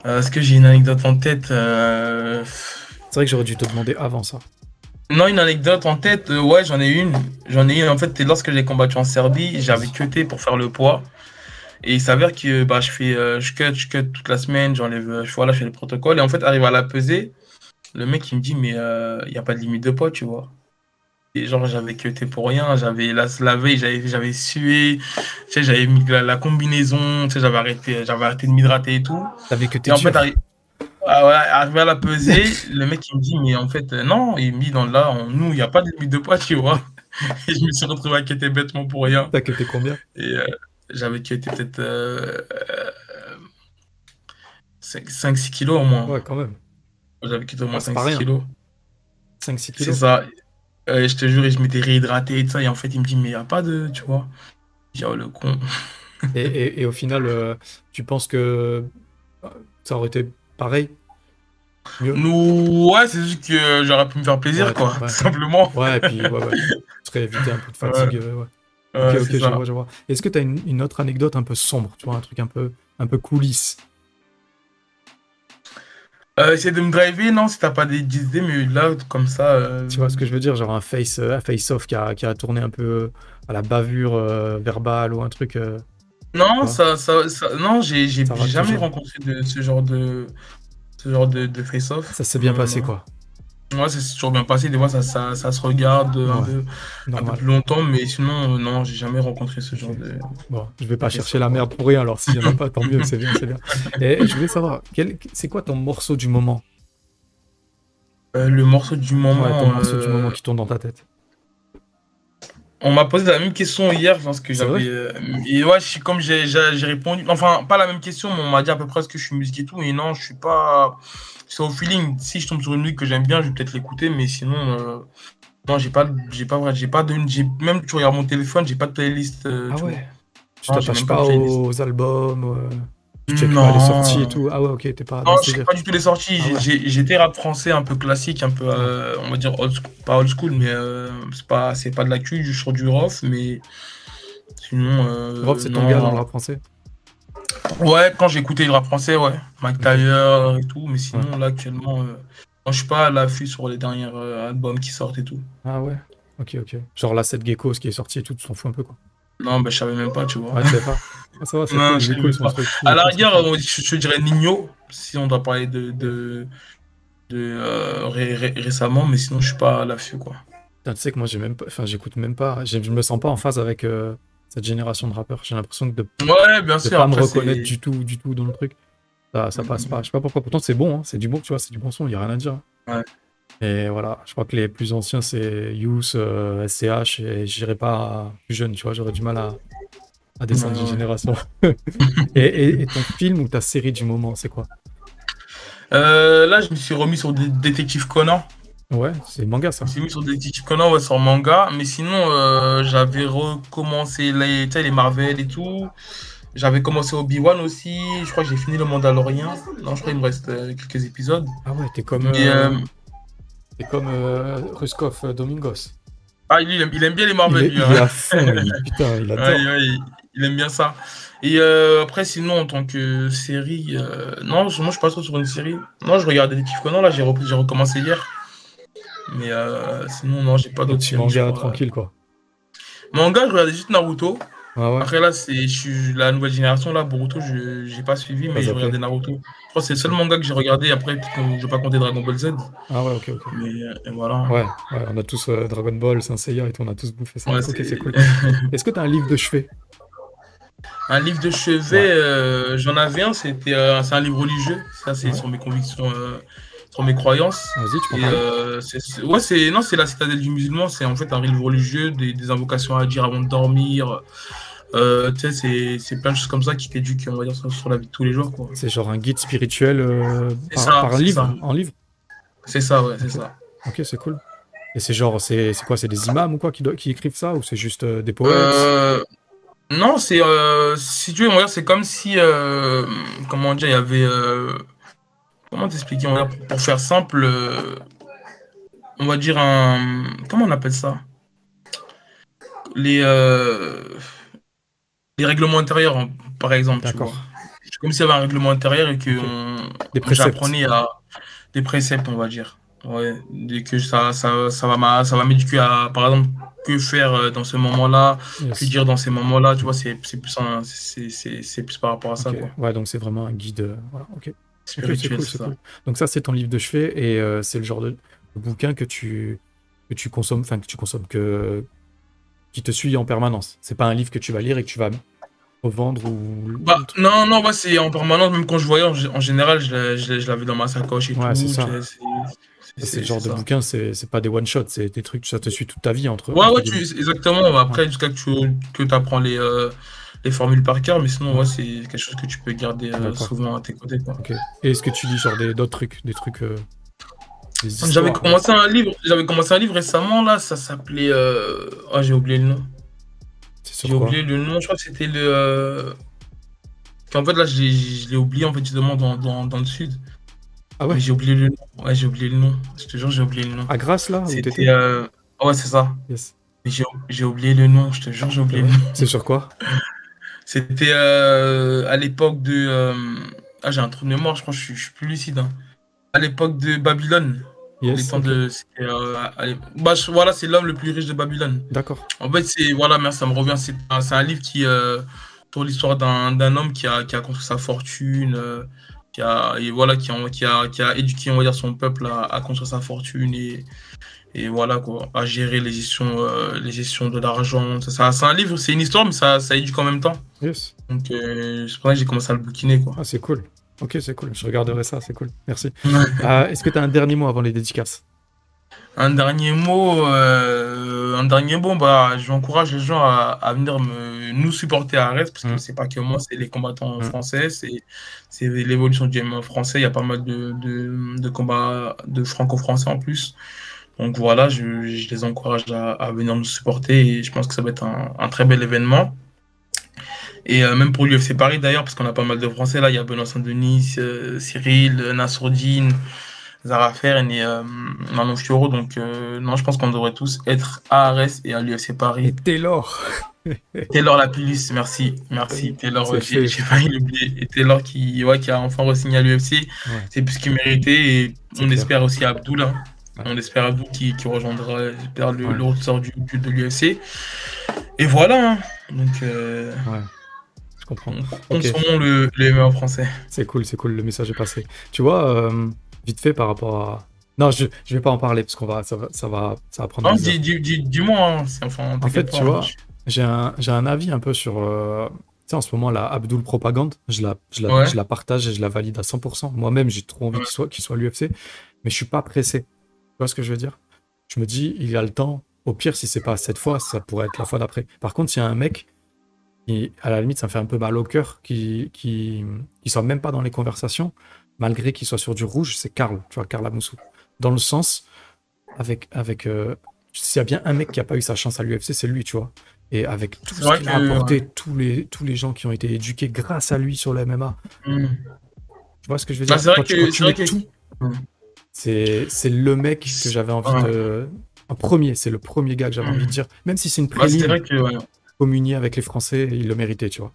Euh, Est-ce que j'ai une anecdote en tête? Euh, C'est vrai que j'aurais dû te demander avant ça. Non, une anecdote en tête, euh, ouais, j'en ai une. J'en ai une. En fait, lorsque j'ai combattu en Serbie, j'avais cuté pour faire le poids. Et il s'avère que bah, je fais, euh, je cut, je cut toute la semaine, j'enlève, euh, je, voilà, je fais le protocole. Et en fait, arrive à la peser, le mec il me dit, mais il n'y a pas de limite de poids, tu vois. Et genre, j'avais cuté pour rien, j'avais la, la veille, j'avais, j'avais sué, tu sais, j'avais mis la, la combinaison, tu sais, j'avais arrêté, j'avais arrêté de m'hydrater et tout. T'avais Et en fait, arri- ah ouais, arrivé à la peser, le mec il me dit, mais en fait, euh, non, il me dit, dans là, on- nous, il n'y a pas de limite de poids, tu vois. Et je me suis retrouvé à quitter bêtement pour rien. T'as tes combien? Et euh, j'avais quitté peut-être euh, 5-6 kilos au moins. Ouais, quand même. J'avais quitté au moins Ah, c'est pas 5-6 rien. kilos. 5-6 C'est kilos. ça. Euh, je te jure, je m'étais réhydraté et tout ça. Et en fait, il me dit, mais il n'y a pas de, tu vois. J'ai oh le con. Et, et- et au final, euh, tu penses que euh, ça aurait été pareil? Mieux? Nous, ouais, c'est juste que j'aurais pu me faire plaisir, Ouais, quoi, ouais. tout simplement. Ouais, et puis ouais, ouais. Tu serais évité un peu de fatigue. euh, ouais. Ouais, ok, ok, c'est je vois, je vois. Est-ce que tu as une, une autre anecdote un peu sombre, tu vois, un truc un peu, un peu coulisse? Euh, essayer de me driver, non, si t'as pas des idées, mais là, comme ça. euh, Tu vois ce que je veux dire Genre un face, euh, un face-off qui a, qui a tourné un peu euh, à la bavure euh, verbale ou un truc. euh, Non, ça, ça, ça- non, j'ai, jamais toujours. rencontré de, ce genre de, ce genre de, de face-off. Ça s'est bien passé, quoi. Ouais, c'est toujours bien passé. Des fois, ça, ça, ça se regarde un, Ouais, peu, un peu Normal. plus longtemps, mais sinon, euh, non, j'ai jamais rencontré ce genre de. Bon, je vais pas chercher la merde pour rien, alors s'il y en a pas, tant mieux, c'est bien, c'est bien. Et je voulais savoir, quel- c'est quoi ton morceau du moment? Euh, le morceau du moment. Ouais, ton morceau du euh, moment qui tourne dans ta tête. On m'a posé la même question hier, parce que C'est vrai j'avais. euh, et ouais, je suis comme j'ai répondu. Enfin, pas la même question, mais on m'a dit à peu près ce que je suis musique et tout. Et non, je suis pas. C'est au feeling. Si je tombe sur une musique que j'aime bien, je vais peut-être l'écouter, mais sinon. euh, Non, j'ai pas, j'ai pas, vrai- j'ai pas de, j'ai même tu regardes mon téléphone, j'ai pas de playlist. euh, Ah ouais Tu t'attaches pas pas aux albums euh, Tu checkes Non. pas les sorties et tout Ah ouais, ok, t'es pas Non, je sais délire. pas du tout les sorties. Ah ouais. J'étais rap français un peu classique, un peu, euh, on va dire, old school- pas old school, mais euh, c'est pas, c'est pas de la cul, sur du rough, mais sinon. Euh, c'est ton gars dans le rap français Ouais, quand j'écoutais le rap français, ouais. Mike Tyler et tout, mais sinon, là, actuellement, euh, moi, je suis pas à l'affût sur les derniers euh, albums qui sortent et tout. Ah ouais Ok, ok. Genre là, cette Gecko, ce qui est sorti et tout, tu t'en fous un peu quoi. Non, bah, je savais même pas, tu vois. Ouais, tu savais pas Ah, ça va, c'est Non, cool, cool, À la rigueur, je, je dirais Nino, si on doit parler de, de, de euh, ré- ré- récemment, mais sinon, je suis pas à l'affût, quoi. Putain, tu sais que moi, j'ai même pas... enfin, j'écoute même pas, je me sens pas en phase avec euh, cette génération de rappeurs. J'ai l'impression de Ouais, bien de sûr. pas me après, reconnaître du tout, du tout dans le truc. Ça, ça passe pas. Je sais pas pourquoi. Pourtant, c'est bon, hein, c'est du bon, tu vois, c'est du bon son, il y a rien à dire. Ouais. Et voilà, je crois que les plus anciens, c'est Youth, euh, SCH, et j'irai pas plus jeune, tu vois, j'aurais du mal à, à descendre Ouais, d'une ouais. génération. et, et- et ton film ou ta série du moment, c'est quoi? Euh, là, je me suis remis sur Dé- Détective Conan. Ouais, c'est manga ça. Je me suis mis sur Détective Conan, ouais, sur manga. Mais sinon, euh, j'avais recommencé les, tu sais, les Marvel et tout. J'avais commencé Obi-Wan aussi. Je crois que j'ai fini le Mandalorian. Non, je crois qu'il me reste euh, quelques épisodes. Ah ouais, t'es comme, Et, euh, t'es comme euh, Ruskov euh, Domingos. Ah, lui, il aime, il aime bien les Il Marvel, est, lui, il hein. est à fond, lui. putain, il adore. Ouais, ouais, il, aime bien ça. Et euh, après, sinon, en tant que série, euh, non, moi, je suis pas trop sur une série. Non, je regarde Détective Conan, là, j'ai repris- j'ai recommencé hier. Mais euh, sinon, non, j'ai pas d'autres séries. manga tranquille, quoi. Manga, je regardais juste Naruto. Ah ouais. Après là, c'est je suis la nouvelle génération là, Boruto, je j'ai pas suivi, mais je zappé. regardais Naruto. Je crois que c'est le seul manga que j'ai regardé. Après, je vais pas compter Dragon Ball Z, Ah ouais, ok, ok. mais voilà. Ouais, ouais, on a tous Dragon Ball, Saint Seiya et tout, on a tous bouffé ça. Ouais, ok, c'est- c'est cool. Est-ce que t'as un livre de chevet? Un livre de chevet, euh, j'en avais un, c'était euh, c'est un livre religieux. Ça, c'est Ouais. sur mes convictions, euh, sur mes croyances. Vas-y, tu peux ouais, c'est non, c'est la citadelle du musulman. C'est en fait un livre religieux, des, des invocations à dire avant de dormir. Tu sais, c'est, plein de choses comme ça qui t'éduquent, on va dire, sur, sur la vie de tous les jours. C'est genre un guide spirituel par, ça, par c'est livre, ça. en livre? C'est ça, ouais, c'est ça. Ok, c'est cool. Et c'est genre, c'est quoi? C'est des imams ou quoi qui, qui écrivent ça? Ou c'est juste euh, des poètes? Euh, non, c'est euh, si tu veux, on va dire, c'est comme si, euh, comment dire, il y avait, euh, comment t'expliquer, on va dire, pour faire simple, euh, on va dire un, comment on appelle ça? Les, euh, les règlements intérieurs, hein, par exemple, D'accord. C'est comme s'il y avait un règlement intérieur et que Ok. on, Des on- préceptes. j'apprenais à des préceptes, on va dire. Ouais, et que ça, ça, ça va m'a- ça va m'éduquer à, par exemple, que faire euh, dans ce moment-là, Yes. que dire dans ces moments-là, tu vois, c'est c'est plus, un- c'est c'est- c'est plus par rapport à ça, quoi. Ouais, donc c'est vraiment un guide. euh, voilà, ok. Cool, ça. cool. Donc ça, c'est ton livre de chevet et euh, c'est le genre de, bouquin que tu, que tu consommes, enfin que tu consommes, que, qui te suit en permanence. C'est pas un livre que tu vas lire et que tu vas revendre ou... Bah, non, non, bah, c'est en permanence, même quand je voyage, en général, je, je, l'avais dans ma sacoche et Ouais, tout. c'est ça. C'est- le genre de ça. bouquin, c'est c'est pas des one-shots, c'est des trucs, ça te suit toute ta vie entre. Ouais, entre ouais, tu, exactement. Après, jusqu'à que tu que apprends les, euh, les formules par cœur, mais sinon, ouais, c'est quelque chose que tu peux garder euh, souvent à tes côtés, quoi. Et est-ce que tu lis genre des- d'autres trucs, des trucs. euh, J'avais commencé un livre, j'avais commencé un livre récemment là, ça s'appelait euh... oh, j'ai oublié le nom. C'est sur J'ai oublié le nom, je crois que c'était le qu'en fait là je l'ai- je l'ai oublié en fait justement dans, dans, dans le sud. Ah ouais? Mais j'ai oublié le nom. Ouais, j'ai oublié le nom. Je te jure, j'ai oublié le nom. À Grasse là où C'était t'étais? euh... ouais, c'est ça. Yes. Mais J'ai j'ai oublié le nom, je te jure, j'ai oublié le nom. C'est sur quoi? C'était euh, à l'époque de euh, ah, j'ai un trou de mémoire, je crois que je suis, je suis plus lucide. hein. À l'époque de Babylone. les Yes. temps ok. de c'était, euh, à l'é- bah, je- voilà, c'est l'homme le plus riche de Babylone. D'accord. En fait, c'est voilà, merci, ça me revient. C'est un, c'est un livre qui euh, tourne l'histoire d'un d'un homme qui a, qui a construit sa fortune, euh, qui a et voilà, qui a, qui a, qui a éduqué on va dire son peuple à, à construire sa fortune et et voilà quoi, à gérer les gestions, euh, les gestions de l'argent. Ça, ça- c'est un livre, c'est une histoire, mais ça, ça éduque en même temps. Yes. Donc euh, c'est pour ça que j'ai commencé à le bouquiner quoi. Ah, c'est cool. Ok, c'est cool. Je regarderai ça, c'est cool. Merci. Euh, Est-ce que tu as un dernier mot avant les dédicaces? Un dernier mot, un dernier mot, bah, j'encourage les gens à, à venir me, nous supporter à Arès, parce que Mm. c'est pas que moi, c'est les combattants Mm. français, c'est, c'est l'évolution du MMA français, il y a pas mal de, de, de combats de franco-français en plus. Donc voilà, je, je les encourage à, à venir nous supporter et je pense que ça va être un, un très bel événement. Et euh, même pour l'UFC Paris d'ailleurs, parce qu'on a pas mal de Français là, il y a Benoît Saint-Denis, euh, Cyril, Nassourdine, Zara Fern et euh, Manon Fioro. Donc euh, non, je pense qu'on devrait tous être à Arès et à l'UFC Et Paris. Taylor Taylor Lapillus, merci, merci Taylor, j'ai failli l'oublier. Et Taylor qui, ouais, qui a enfin re-signé à l'UFC, Ouais. c'est plus qu'il méritait et C'est on clair. espère aussi Abdoul. hein. Ouais. On espère Abdoul qui, qui rejoindra le, le ressort du, du- de l'UFC. Et voilà, hein. donc euh, Ouais, je comprends. on Ok. consommons le, le MMA français. C'est cool, c'est cool, le message est passé. Tu vois, euh, vite fait par rapport à. Non, je, je vais pas en parler parce qu'on va, ça va, ça va, ça va prendre Non, heures. dis, dis, dis, dis-moi, hein, enfin, En fait, tu vois, je- J'ai un, j'ai un avis un peu sur. euh, Tu sais, en ce moment, la Abdul Propagande, je la, je, la, Ouais. je la partage et je la valide à 100%. Moi-même, j'ai trop envie Ouais. qu'il soit, qu'il soit l'UFC, mais je suis pas pressé. Tu vois ce que je veux dire? Je me dis, il a le temps. Au pire, si c'est pas cette fois, ça pourrait être la fois d'après. Par contre, s'il y a un mec, qui, à la limite, ça me fait un peu mal au cœur, qui, qui, qui soit même pas dans les conversations, malgré qu'il soit sur du rouge, c'est Karl, tu vois, Karl Amoussou. Dans le sens, avec. avec euh, s'il y a bien un mec qui a pas eu sa chance à l'UFC, c'est lui, tu vois. Et avec tout ce qu'il a apporté, tous, les, tous les gens qui ont été éduqués grâce à lui sur le MMA. Hmm. Tu vois ce que je veux Bah, dire? c'est vrai que- quand tu c'est vrai mets que- tout, Hmm. c'est le mec que j'avais envie Ouais. de... En premier, c'est le premier gars que j'avais Hmm. envie de dire. Même si c'est une vrai que, ouais. communier avec les Français, il le méritait, tu vois.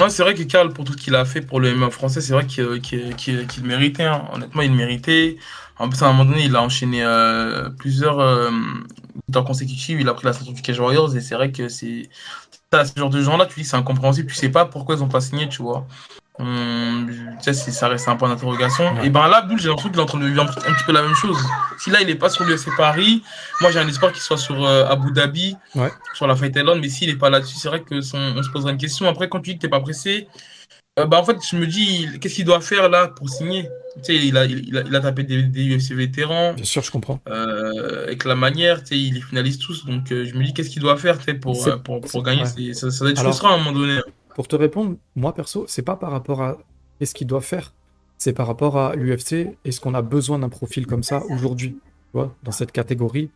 Ouais, c'est vrai que Karl, pour tout ce qu'il a fait pour le MMA français, c'est vrai qu'il qu'il- qu'il méritait. hein. Honnêtement, il méritait. En plus, à un moment donné, il a enchaîné euh, plusieurs, euh, victoires consécutives, il a pris la ceinture du Cage Warriors, et c'est vrai que c'est. Ce genre de gens-là, tu dis, c'est incompréhensible, tu sais pas pourquoi ils ont pas signé, tu vois. Tu sais, c'est- ça reste un point d'interrogation. Ouais. Et ben là, Abdul, j'ai l'impression qu'il est en train de vivre un, petit- peu la même chose. Si là, il est pas sur l'UFC Paris, moi j'ai un espoir qu'il soit sur euh, Abu Dhabi, Ouais. sur la Fight Island, mais s'il est pas là-dessus, c'est vrai que son- on se posera une question. Après, quand tu dis que t'es pas pressé, euh, bah en fait, je me dis, qu'est-ce qu'il doit faire là pour signer? Tu sais, il a, il, a, il a tapé des, des UFC vétérans, Bien sûr, je comprends. euh, avec la manière, tu sais, il les finalise tous, donc je me dis, qu'est-ce qu'il doit faire tu sais, pour, pour, pour gagner? ouais. Ça, ça doit être frustrant à un moment donné. Pour te répondre, moi perso, c'est pas par rapport à qu'est-ce qu'il doit faire, c'est par rapport à l'UFC. Est-ce qu'on a besoin d'un profil comme ça aujourd'hui, dans cette catégorie?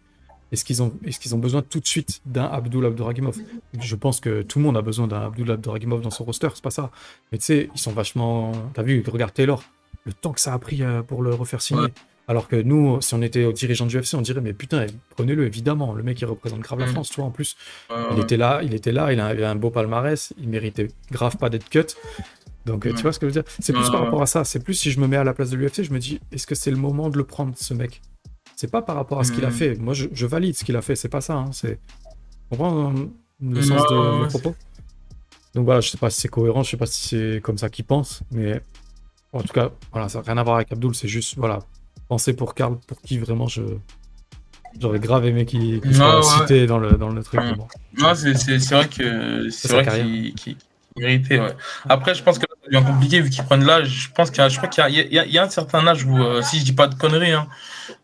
Est-ce qu'ils ont, est-ce qu'ils ont besoin tout de suite d'un Abdul Abduragimov Je pense que tout le monde a besoin d'un Abdul Abduragimov dans son roster, c'est pas ça. Mais tu sais, ils sont vachement. T'as vu, regarde Taylor, le temps que ça a pris euh, pour le refaire signer. Alors que nous, si on était aux dirigeants du UFC, on dirait, mais putain, prenez-le, évidemment. Le mec, il représente grave la Mm. France, tu vois, en plus. Il était là, il était là, il avait un beau palmarès, il méritait grave pas d'être cut. Donc, euh, tu vois ce que je veux dire? C'est plus par rapport à ça. C'est plus si je me mets à la place de l'UFC, je me dis, est-ce que c'est le moment de le prendre, ce mec? C'est pas par rapport à ce qu'il a Mhm. fait. Moi, je, je valide ce qu'il a fait, c'est pas ça. hein, C'est. Comprends euh, le sens de ouais, propos? Donc voilà, je sais pas si c'est cohérent, je sais pas si c'est comme ça qu'il pense, mais en tout cas, voilà, ça n'a rien à voir avec Abdul, c'est juste, voilà, penser pour Karl, pour qui vraiment je. J'aurais grave aimé qu'il qu'il soit Ouais, cité dans le, dans le truc. Bon. Non, c'est c'est- c'est vrai que c'est vrai qu'il méritait. Ouais. Après, je pense que ça devient compliqué vu qu'ils prennent l'âge. Je pense qu'il y a, je crois qu'il y y a- il y a un certain âge où, euh, si je dis pas de conneries, hein,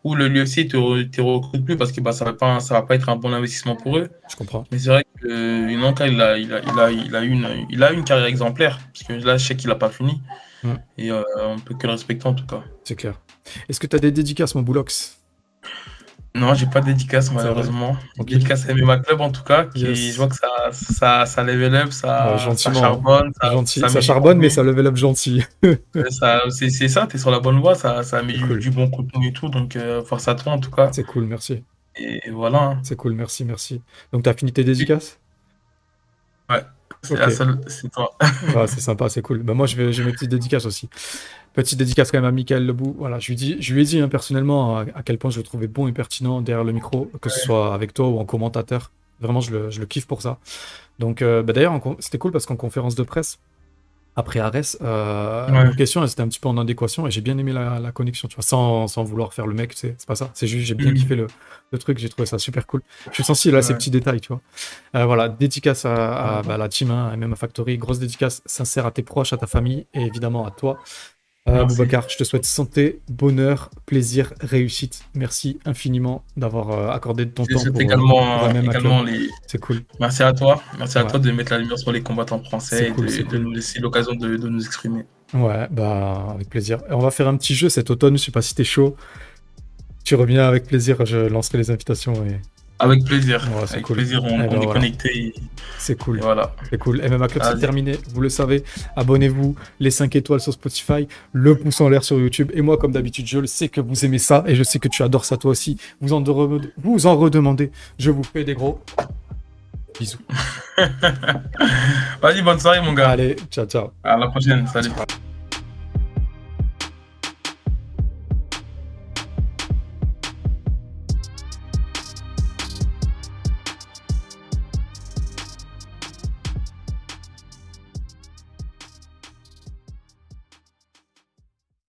où le l'UFC te, te recrute plus parce que bah, ça va pas, ça va pas être un bon investissement pour eux. Je comprends. Mais c'est vrai que euh, Inanka, il a, il a, il a, il a une, il a une carrière exemplaire parce que là, je sais qu'il a pas fini. Mm. Et euh, on peut que le respecter en tout cas. C'est clair. Est-ce que tu as des dédicaces, mon Boulox? Non, j'ai pas de dédicace malheureusement. Tranquille. Dédicace à MMA Club en tout cas. Qui, Yes. Je vois que ça, ça, ça level up, ça, Ouais, ça gentiment. charbonne. Ça, Gentil. Ça, charbonne, mais ça level up gentil. C'est ça, t'es sur la bonne voie, ça, ça met du, Cool. du bon contenu et tout. Donc, euh, force à toi en tout cas. C'est cool, merci. Et voilà. hein. C'est cool, merci, merci. Donc, tu as fini tes dédicaces? C'est seule- c'est toi. Ouais, C'est sympa, c'est cool. Bah, moi, je vais- j'ai mes petites dédicaces aussi. Petite dédicace quand même à Michael Lebou. Voilà, je lui, dis, je lui ai dit hein, personnellement à, à quel point je le trouvais bon et pertinent derrière le micro, que ce soit avec toi ou en commentateur. Vraiment, je le, je le kiffe pour ça. Donc, euh, bah, d'ailleurs, c'était cool parce qu'en conférence de presse, après Ares, euh, Ouais. nos questions, elles étaient un petit peu en adéquation et j'ai bien aimé la, la connexion, tu vois, sans, sans vouloir faire le mec, c'est pas ça. C'est juste, j'ai bien Mhm. kiffé le, le truc, j'ai trouvé ça super cool. Je suis sensible à ces petits détails, tu vois. Euh, voilà, dédicace à, à, bah, la team, hein, MMA Factory, grosse dédicace sincère à tes proches, à ta famille et évidemment à toi. Euh, Merci. Boubacar, je te souhaite santé, bonheur, plaisir, réussite. Merci infiniment d'avoir euh, accordé de ton Je temps pour, également, MMA également les. C'est cool. Merci à toi. Merci à Ouais. toi de mettre la lumière sur les combattants français et de, nous laisser l'occasion de, de nous exprimer. Ouais, bah avec plaisir. On va faire un petit jeu cet automne, je sais pas si t'es chaud. Tu reviens avec plaisir, je lancerai les invitations et Avec plaisir. Ouais, c'est Avec cool. plaisir, on, ben, est voilà. et- c'est cool. et voilà. C'est cool. MMA Club, c'est terminé. Vous le savez. Abonnez-vous, les 5 étoiles sur Spotify, le pouce en l'air sur YouTube. Et moi, comme d'habitude, je le sais que vous aimez ça et je sais que tu adores ça toi aussi. Vous en, de- vous en redemandez. Je vous fais des gros bisous. Vas-y, bonne soirée, mon gars. Allez, ciao, ciao. À la prochaine. Salut.